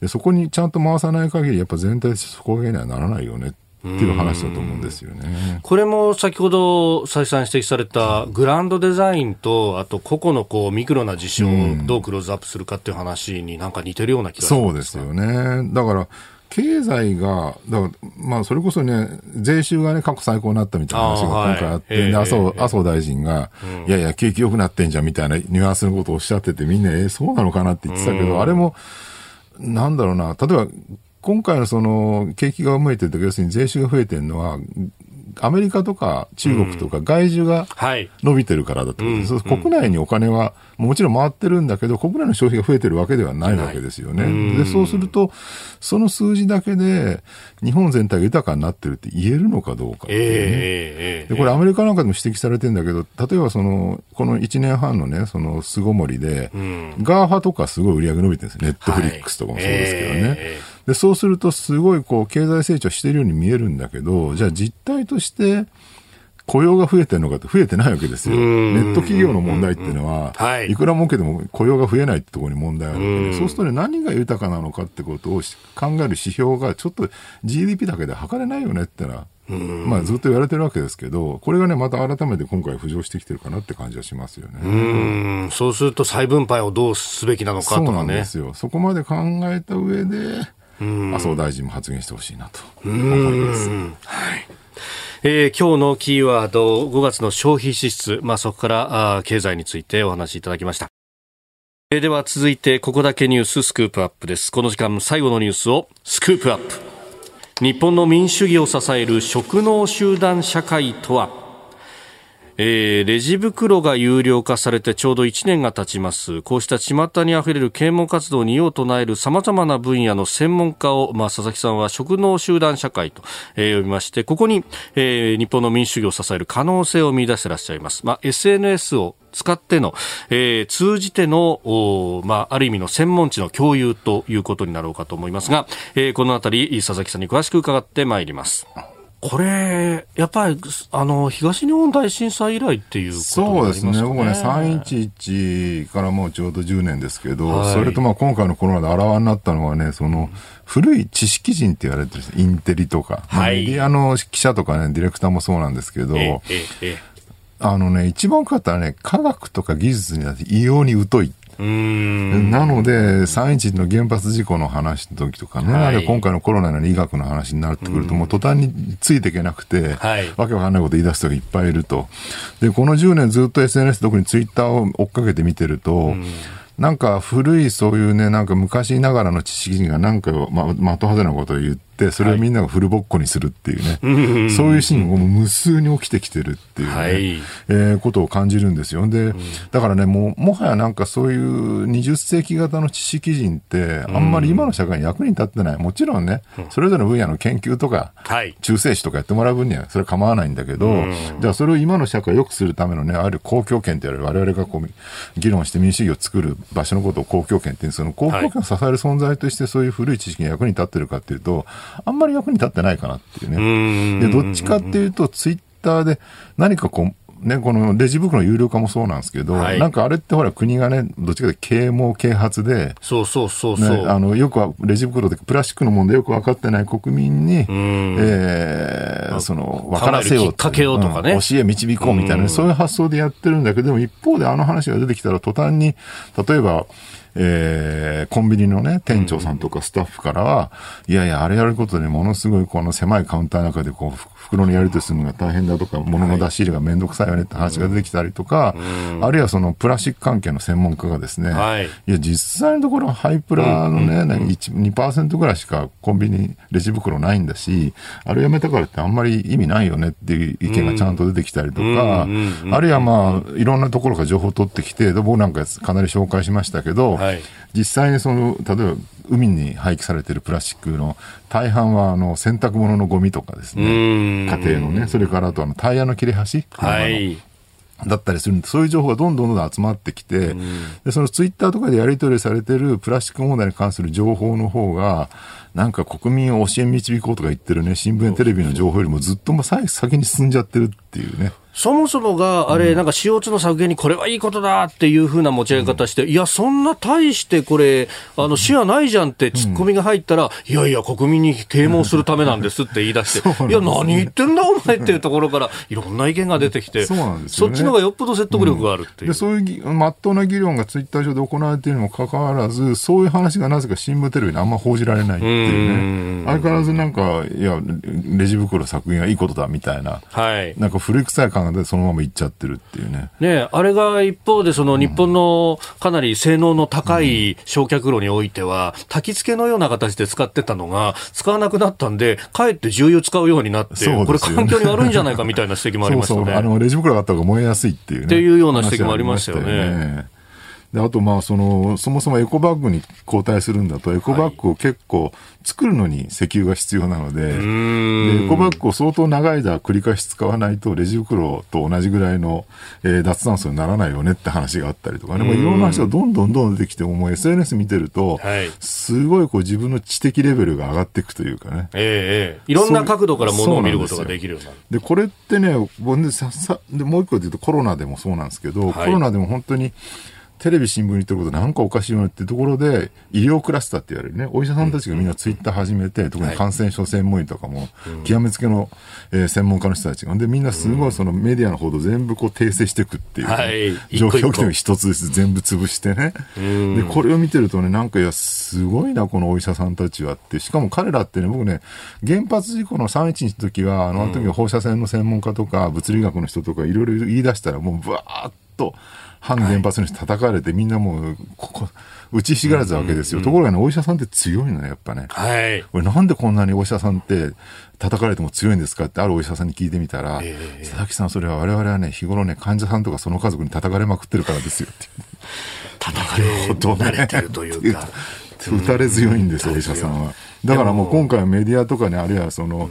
でそこにちゃんと回さない限り、やっぱ全体底上げにはならないよねっていう話だと思うんですよね。これも先ほど再三指摘されたグランドデザインと、あと個々のこうミクロな事象をどうクローズアップするかっていう話になんか似てるような気がします、そうですよね。だから、経済が、だから、まあ、それこそね、税収がね、過去最高になったみたいな話が今回あって、はい、麻生、麻生大臣が、うん、いやいや、景気良くなってんじゃんみたいなニュアンスのことをおっしゃってて、みんな、えー、そうなのかなって言ってたけど、うん、あれも、なんだろうな、例えば、今回のその、景気が動いてると要するに税収が増えてるのは、アメリカとか中国とか外需が伸びてるからだと、うんはい、国内にお金はもちろん回ってるんだけど、国内の消費が増えてるわけではないわけですよね。で、そうすると、その数字だけで日本全体が豊かになってるって言えるのかどうかっていうね。えー、で、これアメリカなんかでも指摘されてるんだけど、例えばその、この1年半のね、その巣ごもりで、うん、 GAFA とかすごい売り上げ伸びてるんですネットフリックスとかもそうですけどね。はいえーで、そうするとすごいこう経済成長してるように見えるんだけど、じゃあ実態として雇用が増えてるのかって増えてないわけですよ。ネット企業の問題っていうのは、はい、いくら儲けても雇用が増えないってところに問題があるわけで、そうするとね、何が豊かなのかってことを考える指標がちょっと GDP だけで測れないよねってのは、まあずっと言われてるわけですけど、これがね、また改めて今回浮上してきてるかなって感じはしますよね。うんそうすると再分配をどうすべきなのかとかね。そうなんですよ。そこまで考えた上で、麻生大臣も発言してほしいなと思います。はいえー、今日のキーワード5月の消費支出、まあ、そこからあ経済についてお話しいただきました。えー、では続いてここだけニューススクープアップです。この時間最後のニュースをスクープアップ。日本の民主主義を支える職能集団社会とは？えー、レジ袋が有料化されてちょうど1年が経ちますこうした巷にあふれる啓蒙活動に異を唱えるさまざまな分野の専門家を、まあ、佐々木さんは職能集団社会と、えー、呼びましてここに、えー、日本の民主主義を支える可能性を見出してらっしゃいます、まあ、SNS を使っての、えー、通じての、まあ、ある意味の専門知の共有ということになろうかと思いますが、えー、このあたり佐々木さんに詳しく伺ってまいります。これ、やっぱり、あの、東日本大震災以来っていうことになりますかね。そうですね。僕ね、311からもうちょうど10年ですけど、はい、それとまあ今回のコロナであらわになったのはね、その、古い知識人って言われてるインテリとか、はい、メディアの記者とかね、ディレクターもそうなんですけど、えええ、あのね、一番多かったらね、科学とか技術に異様に疎い。なので、311の原発事故の話の時とかね、はい、今回のコロナの医学の話になってくると、もう途端についていけなくて、はい、わけわかんないこと言い出す人がいっぱいいると。で、この10年ずっと SNS、特にツイッターを追っかけて見てると、なんか古いそういうね、なんか昔ながらの知識人がなんかま、的外れなことを言って、、それをみんながフルボッコにするっていうね、はい、そういうシーンが無数に起きてきてるっていうね、はい、えー、ことを感じるんですよ。で、だからね、もう、もはやなんかそういう20世紀型の知識人って、あんまり今の社会に役に立ってない。もちろんね、それぞれの分野の研究とか、はい、中世史とかやってもらう分には、それは構わないんだけど、じゃあそれを今の社会を良くするためのね、ある公共権って言われる我々がこう、議論して民主主義を作る場所のことを公共権って言うんですけど、公共権を支える存在としてそういう古い知識が役に立ってるかっていうと、あんまり役に立ってないかなっていうね。で、どっちかっていうと、ツイッターで何かこう、ね、このレジ袋の有料化もそうなんですけど、はい、なんかあれってほら国がね、どっちかで啓蒙啓発で、そうそうそうそう、ね、あの、よくはレジ袋でプラスチックの問題よく分かってない国民に、えー、その、分からせよう。きっかけようとかね、うん、教え導こうみたいな、そういう発想でやってるんだけど、でも一方であの話が出てきたら途端に、例えば、えー、コンビニのね、店長さんとかスタッフからは、いやいや、あれやることでものすごいこの狭いカウンターの中でこう、袋のやり取りするのが大変だとか、物の出し入れがめんどくさいよねって話が出てきたりとか、あるいはそのプラスチック関係の専門家がですね、はい、いや、実際のところハイプラのね、2%ぐらいしかコンビニレジ袋ないんだし、あれやめたからってあんまり意味ないよねっていう意見がちゃんと出てきたりとか、あるいはまあ、いろんなところから情報を取ってきて、僕なんかかなり紹介しましたけど、はい、実際にその、例えば海に廃棄されているプラスチックの大半はあの洗濯物のゴミとかですね、家庭のね、それからあとあのタイヤの切れ端、はい、だったりするんで、そういう情報がどんどんどんどん集まってきて、で、そのツイッターとかでやり取りされてるプラスチック問題に関する情報の方が、なんか国民を教え導こうとか言ってるね、新聞やテレビの情報よりもずっとも先に進んじゃってるっていうね。そもそもが、あれ、なんか CO2 の削減にこれはいいことだっていうふうな持ち上げ方して、いや、そんな大してこれ、あの、視野ないじゃんってツッコミが入ったら、いやいや、国民に啓蒙するためなんですって言い出して、いや、何言ってんだお前っていうところから、いろんな意見が出てきて、そっちの方がよっぽど説得力があるっていう。でそういうまっとうな議論がツイッター上で行われているにもかかわらず、そういう話がなぜか新聞テレビにあんま報じられないっていうね。相変わらずなんか、いや、レジ袋削減はいいことだみたいな、はい、なんか古臭い感でそのままいっちゃちゃってるっていうね。ねあれが一方で、その日本のかなり性能の高い焼却炉においては、焚き付けのような形で使ってたのが、使わなくなったんで、かえって重油使うようになって、ね、これ環境に悪いんじゃないかみたいな指摘もありましたね。そうそうあのレジ袋があった方が燃えやすいっていうね。っていうような指摘もありましたよね。であとまあその、そもそもエコバッグに交代するんだと、エコバッグを結構作るのに石油が必要なので、はい、でエコバッグを相当長い間繰り返し使わないと、レジ袋と同じぐらいの、えー、脱炭素にならないよねって話があったりとかね、もういろんな話がどんどんどんどん出てきて、もう SNS 見てると、はい、すごいこう自分の知的レベルが上がっていくというかね。ええー、いろんな角度からものを見ることができるようになる。でこれってね、もう一個で言うとコロナでもそうなんですけど、はい、コロナでも本当に、テレビ、新聞に言ってることなんかおかしいよねってところで、医療クラスターって言われるね、お医者さんたちがみんなツイッター始めて、特に感染症専門医とかも、極めつけの、えー、専門家の人たちが、で、みんなすごいそのメディアの報道全部こう訂正していくっていう、ね、はい、状況を一つずつ全部潰してね。で、これを見てるとね、なんかいや、すごいな、このお医者さんたちはって。しかも彼らってね、僕ね、原発事故の311の時は、あの時は放射線の専門家とか、物理学の人とかいろいろ言い出したら、もうブワーッと、反原発の人叩かれて、みんなもう、ここ、打ちひしがらずわけですよ。ところがね、お医者さんって強いのね、やっぱね。はい。これなんでこんなにお医者さんって叩かれても強いんですかってあるお医者さんに聞いてみたら、えー、佐々木さん、それは我々はね、日頃ね、患者さんとかその家族に叩かれまくってるからですよって。叩かれ慣れてるというか。打たれ強いんですよ、お医者さんは。だからもう今回はメディアとかね、あるいはその、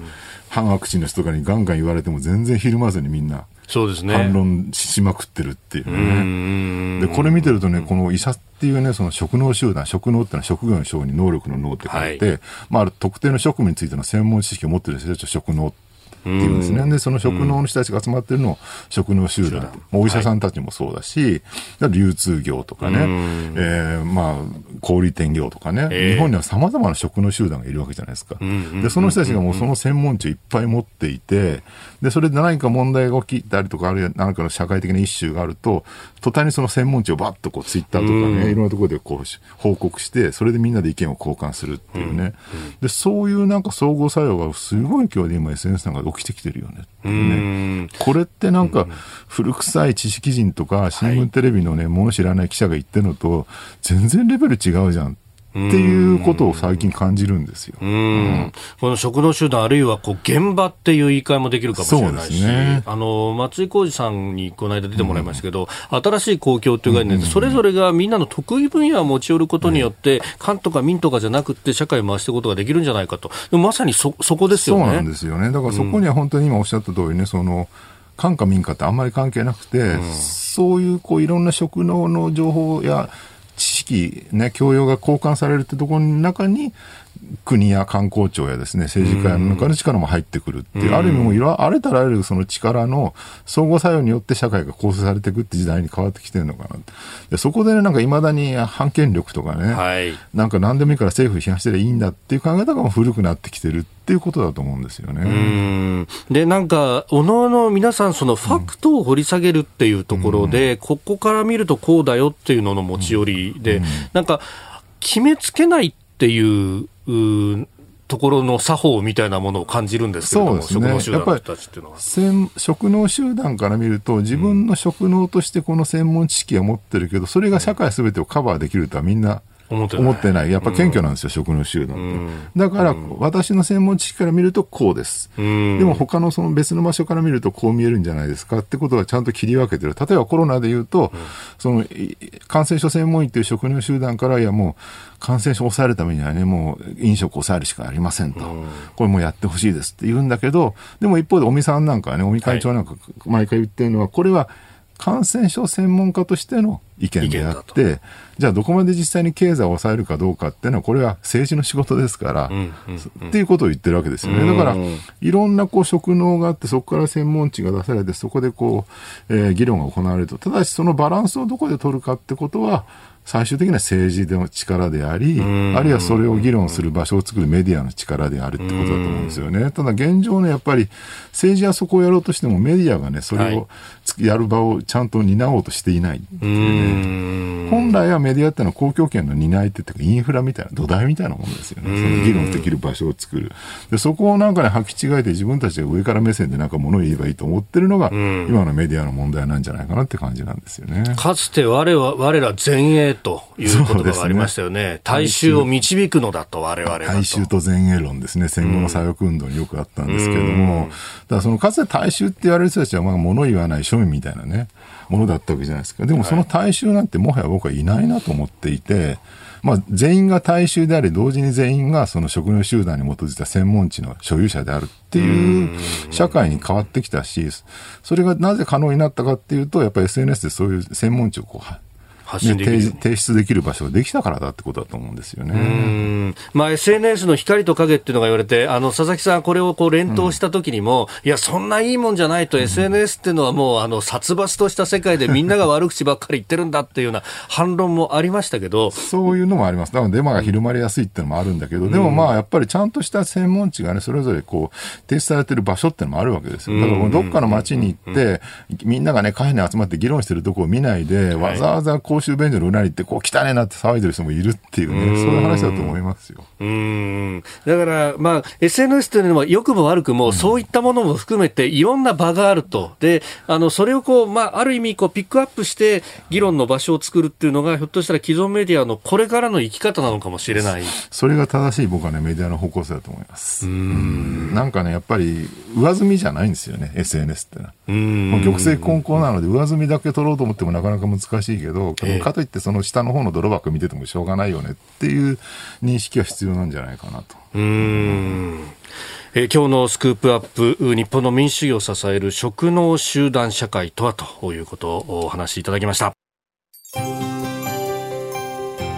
反ワクチンの人とかにガンガン言われても全然ひるまずにみんな。そうですね。反論しまくってるっていうね。で、これ見てるとね、この医者っていうね、その職能集団、職能ってのは職業の職に能力の能って書いて、はい、まあ、ある特定の職務についての専門知識を持ってる人たちは職能っていうん。ですね。で、その職能の人たちが集まってるのを職能集団。お医者さんたちもそうだし、はい、流通業とかね、えー、まあ、小売店業とかね、えー、日本には様々な職能集団がいるわけじゃないですか。で、その人たちがもうその専門知をいっぱい持っていて、で、それで何か問題が起きたりとか、あるいは何かの社会的なイシューがあると、途端にその専門知をバッとこう、ツイッターとかね、いろんなところでこう、報告して、それでみんなで意見を交換するっていうね。で、そういうなんか総合作用がすごい今日で今 SNS なんか起きてきてるよねね。これってなんか古臭い知識人とか新聞テレビのね、もの知らない記者が言ってるのと全然レベル違うじゃんっっていうことを最近感じるんですよ。うん、この職能集団、あるいはこう現場っていう言い換えもできるかもしれないし、ね、あの松井浩二さんにこの間出てもらいましたけど、うん、新しい公共という概念で、それぞれがみんなの得意分野を持ち寄ることによって、官とか民とかじゃなくて、社会を回していくことができるんじゃないかと、まさにそそこですよね。そうなんですよね。だからそこには本当に今おっしゃった通りね、その官か民かってあんまり関係なくて、うん、そういうこういろんな職能の情報や知識、ね、教養が交換されるってところの中に、国や観光庁やですね、政治家の中の力も入ってくるっていう、ある意味もいろあれたらあるその力の相互作用によって社会が構成されていくって時代に変わってきてるのかなでそこでね、なんかいまだに反権力とかね、はい、なんか何でもいいから政府批判してりゃいいんだっていう考え方が古くなってきてるっていうことだと思うんですよね。で、なんか、おのおの皆さん、そのファクトを掘り下げるっていうところで、うん、ここから見るとこうだよっていうのの持ち寄りで、ん、なんか、決めつけないっていうところの作法みたいなものを感じるんですけれども、そうですね、やっぱり職能集団から見ると、自分の職能としてこの専門知識は持ってるけど、それが社会すべてをカバーできるとはみんな思ってない。思ってない。やっぱ謙虚なんですよ、うん、集団って。うん、だから、私の専門知識から見るとこうです。うん、でも他のその別の場所から見るとこう見えるんじゃないですかってことはちゃんと切り分けてる。例えばコロナで言うと、その感染症専門医っていう職能集団から、いやもう感染症を抑えるためにはね、もう飲食を抑えるしかありませんと。これもやってほしいですって言うんだけど、でも一方で尾身さんなんかはね、尾身会長なんか毎回言ってるのは、これは感染症専門家としての意見であって、じゃあどこまで実際に経済を抑えるかどうかっていうのは、これは政治の仕事ですから、うんうんうん、っていうことを言ってるわけですよね。だから、いろんなこう職能があって、そこから専門知が出されて、そこでこう、えー、議論が行われると。ただし、そのバランスをどこで取るかってことは、最終的には政治の力であり、あるいはそれを議論する場所を作るメディアの力であるってことだと思うんですよね。ただ現状ね、やっぱり政治はそこをやろうとしてもメディアがね、それをやる場をちゃんと担おうとしていないっていうね。本来はメディアってのは公共権の担い手っていうかインフラみたいな土台みたいなものですよね。その議論できる場所を作る。で、そこをなんかね、履き違えて自分たちが上から目線でなんか物を言えばいいと思ってるのが、今のメディアの問題なんじゃないかなって感じなんですよね。かつて我は、我ら前衛という言葉がありましたよね。ね大衆を導くのだと、我々大衆と前衛論ですね。戦後の左翼運動によくあったんですけども、だからそのかつて大衆って言われる人たちは、まあ物言わない庶民みたいなね、ものだったわけじゃないですか。でもその大衆なんてもはや僕はいないなと思っていて、まあ、全員が大衆であり、同時に全員がその職業集団に基づいた専門知の所有者であるっていう社会に変わってきたし、それがなぜ可能になったかっていうと、やっぱり SNS でそういう専門知をこう発信できる、ね、提出できる場所ができたからだってことだと思うんですよね。まあ、SNS の光と影っていうのが言われて、あの佐々木さん、これをこう連投した時にも、うん、いや、そんないいもんじゃないと、うん、SNS っていうのはもうあの殺伐とした世界でみんなが悪口ばっかり言ってるんだっていうような反論もありましたけど、そういうのもあります、だからデマが広まりやすいっていうのもあるんだけど、でもまあ、やっぱりちゃんとした専門知がね、それぞれこう提出されてる場所っていうのもあるわけですよ。だからどっかの街に行って、みんながね、カフェに集まって議論してるとこを見ないで、わざわざ公衆便所の裏に行って、こう汚ねなって騒いでる人もいるっていうね、うそういう話だと思いますよ。うんだから、まあ、SNS というのは良くも悪くも、うん、そういったものも含めていろんな場があると。で、あの、それをこう、まあ、ある意味、こう、ピックアップして議論の場所を作るっていうのが、ひょっとしたら既存メディアのこれからの生き方なのかもしれない。それが正しい僕はね、メディアの方向性だと思います。うんなんかね、やっぱり、上積みじゃないんですよね、SNS ってのは。うん玉石混交なので、上積みだけ取ろうと思ってもなかなか難しいけど、えー、かといってその下の方の泥箱見ててもしょうがないよねっていう認識は必要なんじゃないかなと。うん。えー、今日のスクープアップ日本の民主主義を支える職能集団社会とはということをお話しいただきました。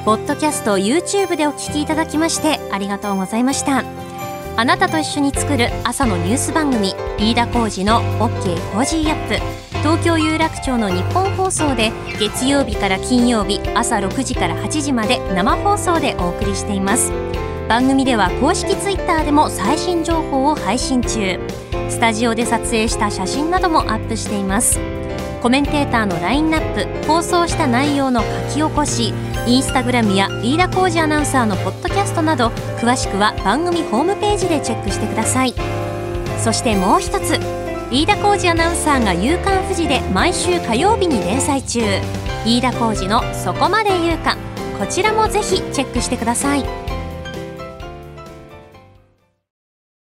ポッドキャスト YouTube でお聞きいただきましてありがとうございましたあなたと一緒に作る朝のニュース番組飯田浩二の OK コージーアップ。東京有楽町のニッポン放送で月曜日から金曜日朝6時から8時まで生放送でお送りしています。番組では公式 Twitter でも最新情報を配信中。スタジオで撮影した写真などもアップしています。コメンテーターのラインナップ放送した内容の書き起こしインスタグラムや飯田浩二アナウンサーのポッドキャストなど詳しくは番組ホームページでチェックしてください。そしてもう一つ飯田浩二アナウンサーが「夕刊富士」で毎週火曜日に連載中。飯田浩二の「そこまで言うか」こちらもぜひチェックしてください。